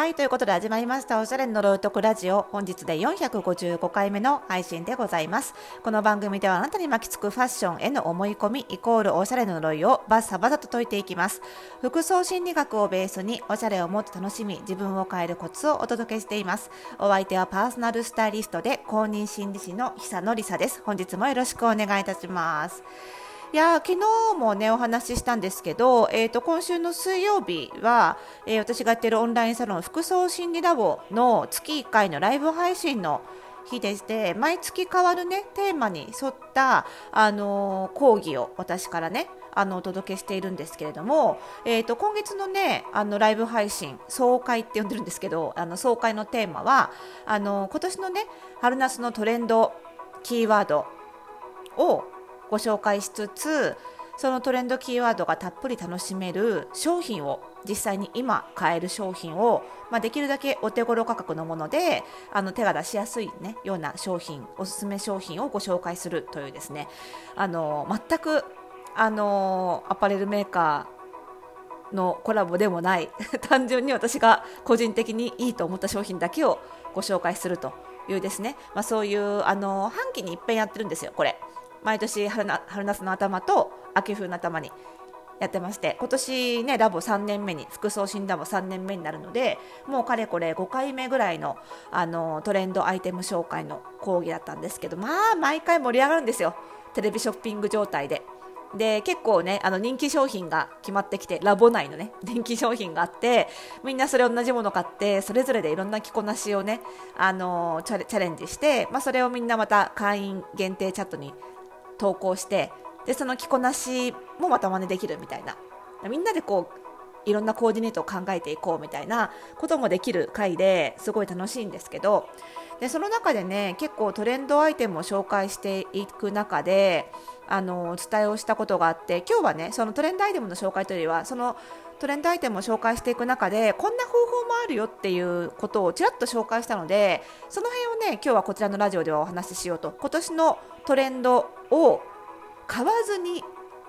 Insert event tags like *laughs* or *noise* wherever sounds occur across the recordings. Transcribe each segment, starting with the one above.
はい、ということで始まりましたおしゃれの呪いとくラジオ。本日で455回目の配信でございます。この番組ではあなたに巻きつくファッションへの思い込みイコールおしゃれの呪いをバッサバサと解いていきます。服装心理学をベースにおしゃれをもっと楽しみ、自分を変えるコツをお届けしています。お相手はパーソナルスタイリストで公認心理師の久野里沙です。本日もよろしくお願いいたします。いや昨日もねお話ししたんですけど、えーと、今週の水曜日は、えー、私がやっているオンラインサロン服装心理ラボの月1回のライブ配信の日でして毎月変わるねテーマに沿った、あのー、講義を私からねあのお届けしているんですけれども、えーと、今月のねあのライブ配信総会って呼んでるんですけどあの総会のテーマはあの今年のね春夏のトレンドキーワードをご紹介しつつそのトレンドキーワードがたっぷり楽しめる商品を実際に今買える商品を、まあ、できるだけお手頃価格のものであの手が出しやすい、ね、ような商品おすすめ商品をご紹介するというですねあの全くあのアパレルメーカーのコラボでもない *laughs* 単純に私が個人的にいいと思った商品だけをご紹介するというですね、まあ、そういうあの半期に一遍やってるんですよ、これ。毎年春春夏の頭と秋冬の頭にやってまして今年ねラボ3年目に服装診断も3年目になるのでもうかれこれ5回目ぐらいのあのトレンドアイテム紹介の講義だったんですけどまあ毎回盛り上がるんですよテレビショッピング状態で。で結構ねあの人気商品が決まってきてラボ内のね *laughs* 人気商品があってみんなそれ同じもの買ってそれぞれでいろんな着こなしをねあのチャレンジして、まあ、それをみんなまた会員限定チャットに投稿してでその着こなしもまた真似できるみたいな。みんなでこういろんなコーディネートを考えていこうみたいなこともできる回ですごい楽しいんですけど。でその中でね結構トレンドアイテムを紹介していく中であのお伝えをしたことがあって今日はねそのトレンドアイテムの紹介というよりはそのトレンドアイテムを紹介していく中でこんな方法もあるよっていうことをちらっと紹介したのでその辺をね今日はこちらのラジオではお話ししようと。今年のトレンドを買わずに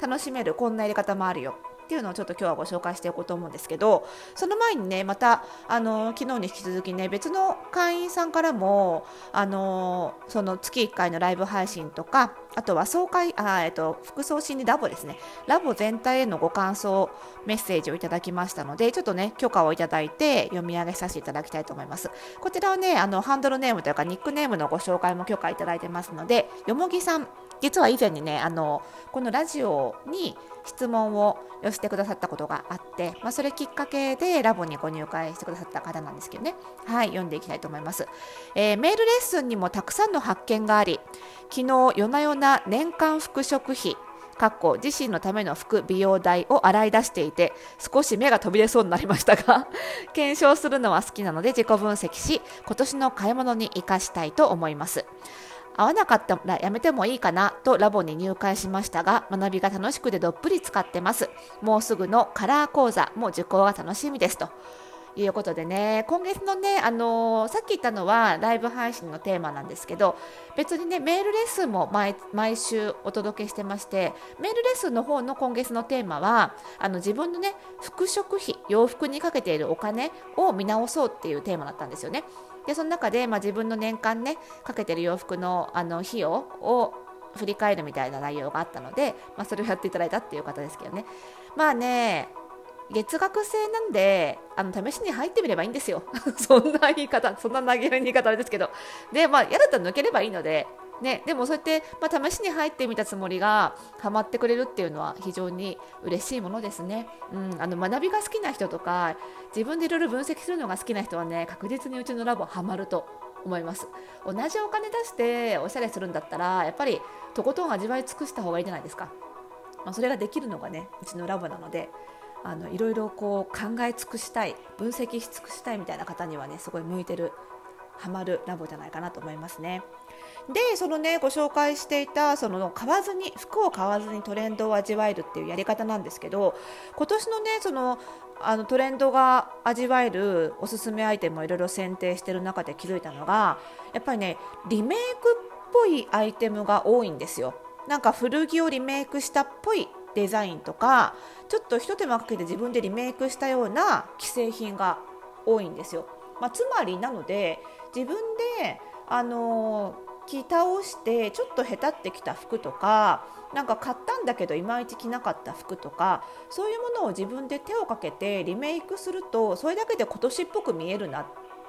楽しめるこんなやり方もあるよ。っていうのをちょっと今日はご紹介していこうと思うんですけどその前にねまたあの昨日に引き続きね別の会員さんからもあのその月1回のライブ配信とかあとは総会あ、えっと、服装心理ラボですね。ラボ全体へのご感想メッセージをいただきましたのでちょっとね許可をいただいて読み上げさせていただきたいと思います。こちらはねあのハンドルネームというかニックネームのご紹介も許可いただいてますのでよもぎさん実は以前にねあのこのラジオに質問を寄せてくださったことがあって、まあ、それきっかけでラボにご入会してくださった方なんですけどね。はい読んでいきたいと思います、えー、メールレッスンにもたくさんの発見があり昨日夜な夜な年間服飾費かっこ自身のための服美容代を洗い出していて少し目が飛び出そうになりましたが *laughs* 検証するのは好きなので自己分析し今年の買い物に生かしたいと思います。合わなかったらやめてもいいかなとラボに入会しましたが学びが楽しくてどっぷり使ってます。もうすぐのカラー講座も受講が楽しみですと。いうことでね今月のね、あの、さっき言ったのはライブ配信のテーマなんですけど別にねメールレッスンも毎毎週お届けしてましてメールレッスンの方の今月のテーマはあの自分のね服飾費洋服にかけているお金を見直そうっていうテーマだったんですよね。でその中で、まあ、自分の年間ねかけてる洋服のあの費用を振り返るみたいな内容があったので、まあ、それをやっていただいたっていう方ですけどねまあね月額制なんであの試しに入ってみればいいんですよ。*laughs* そんな言い方そんな投げる言い方あれですけど。でまあ嫌だったら抜ければいいのでね、でもそうやって、まあ、試しに入ってみたつもりがハマってくれるっていうのは非常に嬉しいものですね、うん、あの学びが好きな人とか自分でいろいろ分析するのが好きな人はね確実にうちのラボハマると思います。同じお金出しておしゃれするんだったらやっぱりとことん味わい尽くした方がいいじゃないですか、まあ、それができるのがねうちのラボなので。あのいろいろこう考え尽くしたい分析し尽くしたいみたいな方にはねすごい向いてるハマるラボじゃないかなと思いますね。でそのねご紹介していたその買わずに服を買わずにトレンドを味わえるっていうやり方なんですけど今年のねそのあのトレンドが味わえるおすすめアイテムをいろいろ選定してる中で気づいたのがやっぱりねリメイクっぽいアイテムが多いんですよ。なんか古着をリメイクしたっぽいデザインとかちょっとひと手間かけて自分でリメイクしたような既製品が多いんですよ。まあ、つまりなので自分であの着倒してちょっとへたってきた服とかなんか買ったんだけどいまいち着なかった服とかそういうものを自分で手をかけてリメイクするとそれだけで今年っぽく見えるなっ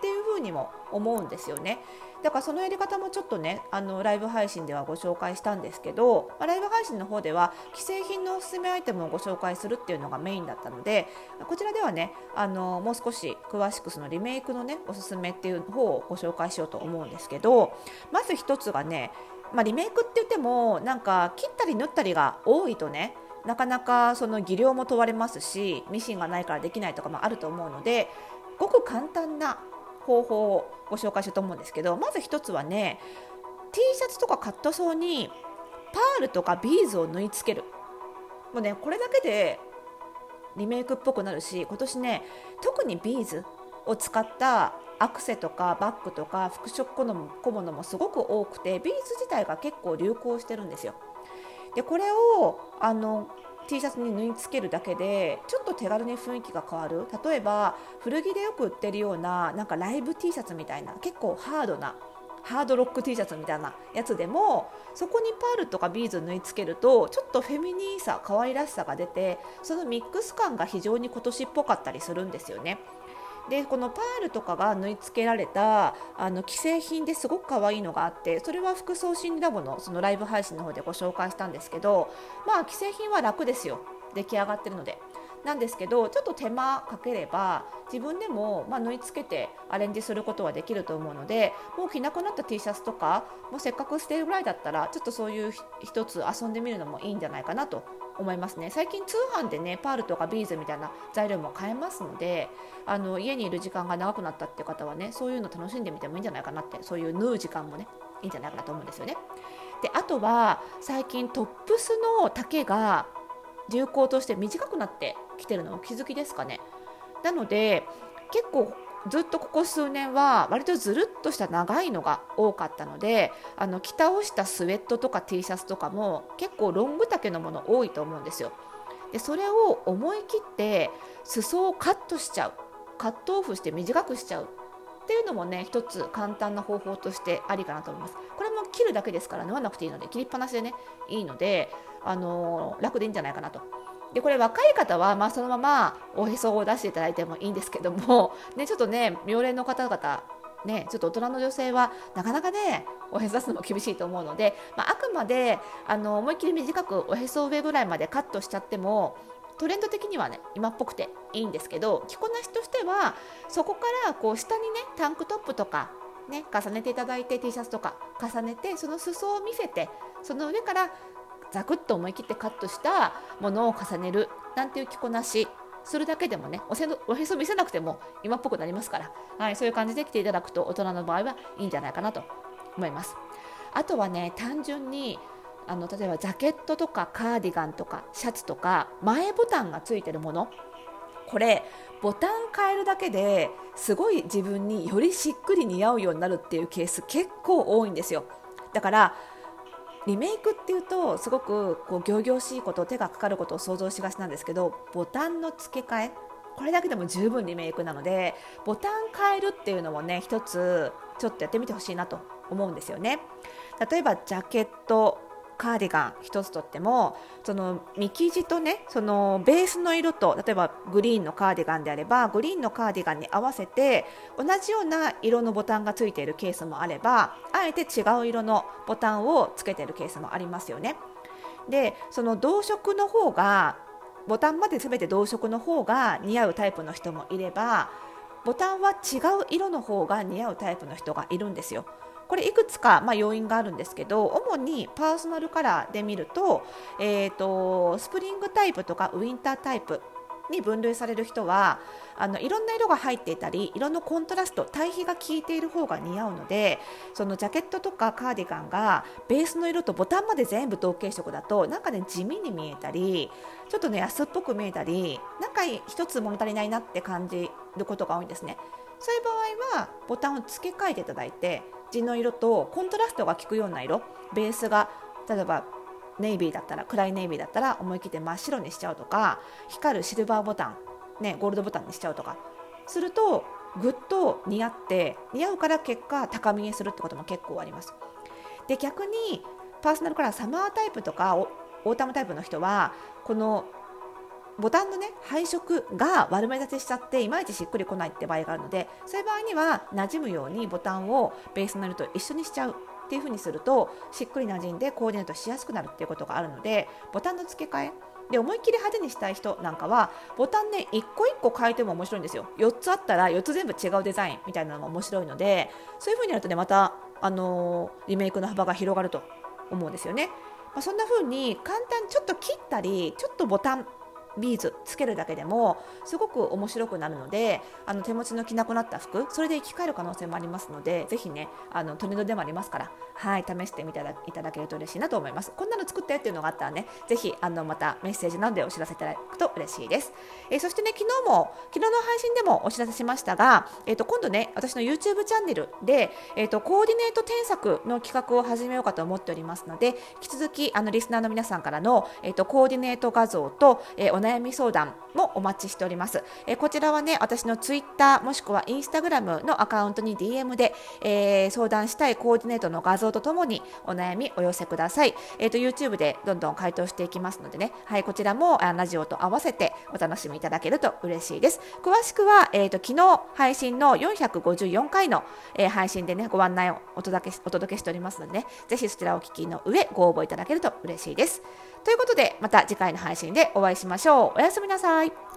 っていうふにも思うんですよね。だからそのやり方もちょっとねあのライブ配信ではご紹介したんですけど、まあ、ライブ配信の方では既製品のおすすめアイテムをご紹介するっていうのがメインだったのでこちらではねあのもう少し詳しくそのリメイクのねおすすめっていう方をご紹介しようと思うんですけどまず1つがね、まあ、リメイクって言ってもなんか切ったり縫ったりが多いとねなかなかその技量も問われますしミシンがないからできないとかもあると思うのでごく簡単な方法をご紹介しようと思うんですけどまず1つはね T シャツとかカットソーにパールとかビーズを縫い付けるもうねこれだけでリメイクっぽくなるし今年ね特にビーズを使ったアクセとかバッグとか服飾小物もすごく多くてビーズ自体が結構流行してるんですよ。でこれをあの T シャツに縫い付けるだけでちょっと手軽に雰囲気が変わる例えば古着でよく売ってるようななんかライブ T シャツみたいな結構ハードなハードロック T シャツみたいなやつでもそこにパールとかビーズ縫い付けるとちょっとフェミニーさ可愛らしさが出てそのミックス感が非常に今年っぽかったりするんですよね。でこのパールとかが縫い付けられたあの既製品ですごく可愛いのがあってそれは服装心理ラボのそのライブ配信の方でご紹介したんですけどまあ既製品は楽ですよ出来上がってるので。なんですけどちょっと手間かければ自分でも、まあ、縫い付けてアレンジすることはできると思うのでもう着なくなった T シャツとかもうせっかく捨てるぐらいだったらちょっとそういう一つ遊んでみるのもいいんじゃないかなと思いますね最近通販でねパールとかビーズみたいな材料も買えますのであの家にいる時間が長くなったっていう方はねそういうの楽しんでみてもいいんじゃないかなってそういう縫う時間もねいいんじゃないかなと思うんですよね。であとは最近トップスの丈が流行として短くなってきてるのお気づきですかね。なので結構ずっとここ数年は割とずるっとした長いのが多かったのであの着倒したスウェットとか T シャツとかも結構ロング丈のもの多いと思うんですよ。でそれを思い切って裾をカットしちゃうカットオフして短くしちゃうっていうのもね一つ簡単な方法としてありかなと思います。これも切るだけですから縫わなくていいので切りっぱなしでねいいので、あのー、楽でいいんじゃないかなとでこれ若い方はまあそのままおへそを出していただいてもいいんですけども、*laughs* ね、ちょっとね妙齢の方々ね、ちょっと大人の女性はなかなかねおへそ出すのも厳しいと思うので、まあ、あくまであの思いっきり短くおへそ上ぐらいまでカットしちゃってもトレンド的にはね今っぽくていいんですけど着こなしとしてはそこからこう下にねタンクトップとかね重ねていただいて T シャツとか重ねてその裾を見せてその上からザクッと思い切ってカットしたものを重ねるなんていう着こなし。するだけでもねおせおへそ見せなくても今っぽくなりますから、はい、そういう感じで着ていただくと大人の場合はいいんじゃないかなと思います。あとはね単純にあの例えばジャケットとかカーディガンとかシャツとか前ボタンがついてるもの。これボタン変えるだけですごい自分によりしっくり似合うようになるっていうケース結構多いんですよ。だからリメイクっていうとすごくこう仰々しいこと手がかかることを想像しがちなんですけどボタンの付け替えこれだけでも十分リメイクなのでボタン変えるっていうのもね一つちょっとやってみてほしいなと思うんですよね。例えばジャケットカーディガン1つとってもその見生地とねそのベースの色と例えばグリーンのカーディガンであればグリーンのカーディガンに合わせて同じような色のボタンがついているケースもあればあえて違う色のボタンをつけているケースもありますよね。でその同色の方がボタンまで全て同色の方が似合うタイプの人もいればボタンは違う色の方が似合うタイプの人がいるんですよ。これいくつか、まあ、要因があるんですけど主にパーソナルカラーで見ると,、えーと、スプリングタイプとかウィンタータイプに分類される人はあのいろんな色が入っていたり色のコントラスト対比が効いている方が似合うのでそのジャケットとかカーディガンがベースの色とボタンまで全部同系色だとなんかね地味に見えたりちょっとね安っぽく見えたりなんか一つ物足りないなって感じることが多いんですね。そういう場合はボタンを付け替えていただいて地の色とコントラストが効くような色ベースが例えばネイビーだったら暗いネイビーだったら思い切って真っ白にしちゃうとか光るシルバーボタン、ね、ゴールドボタンにしちゃうとか。するとぐっと似合って似合うから結果高見えするってことも結構あります。で逆にパーソナルカラーサマータイプとかオータムタイプの人はこのボタンのね配色が悪目立ちしちゃっていまいちしっくりこないって場合があるのでそういう場合には馴染むようにボタンをベースの色と一緒にしちゃうっていう風にするとしっくり馴染んでコーディネートしやすくなるっていうことがあるのでボタンの付け替えで思いっきり派手にしたい人なんかはボタンね1個1個変えても面白いんですよ4つあったら4つ全部違うデザインみたいなのも面白いのでそういう風にやるとねまた、あのー、リメイクの幅が広がると思うんですよね、まあ、そんな風に簡単ちょっと切ったりちょっとボタンビーズつけるだけでもすごく面白くなるのであの手持ちの着なくなった服それで生き返る可能性もありますのでぜひねあのトレンドでもありますからはい試してみていただけると嬉しいなと思います。こんなの作ってっていうのがあったらねぜひあのまたメッセージなどでお知らせいただくと嬉しいです、えー、そしてね昨日も昨日の配信でもお知らせしましたが、えー、と今度ね私の YouTube チャンネルで、えー、とコーディネート添削の企画を始めようかと思っておりますので引き続きあのリスナーの皆さんからの、えー、とコーディネート画像と、えー、悩み相談もお待ちしております。え、こちらはね、私の Twitter もしくは Instagram のアカウントに DM で、えー、相談したいコーディネートの画像とともにお悩みお寄せください。えーと、YouTube でどんどん回答していきますのでね、はい、こちらもラジオと合わせてお楽しみいただけると嬉しいです。詳しくは、えーと、昨日配信の454回の、えー、配信でね、ご案内をお届けお届けしておりますのでね、ぜひそちらをお聞きの上ご応募いただけると嬉しいです。ということで、また次回の配信でお会いしましょう。おやすみなさい。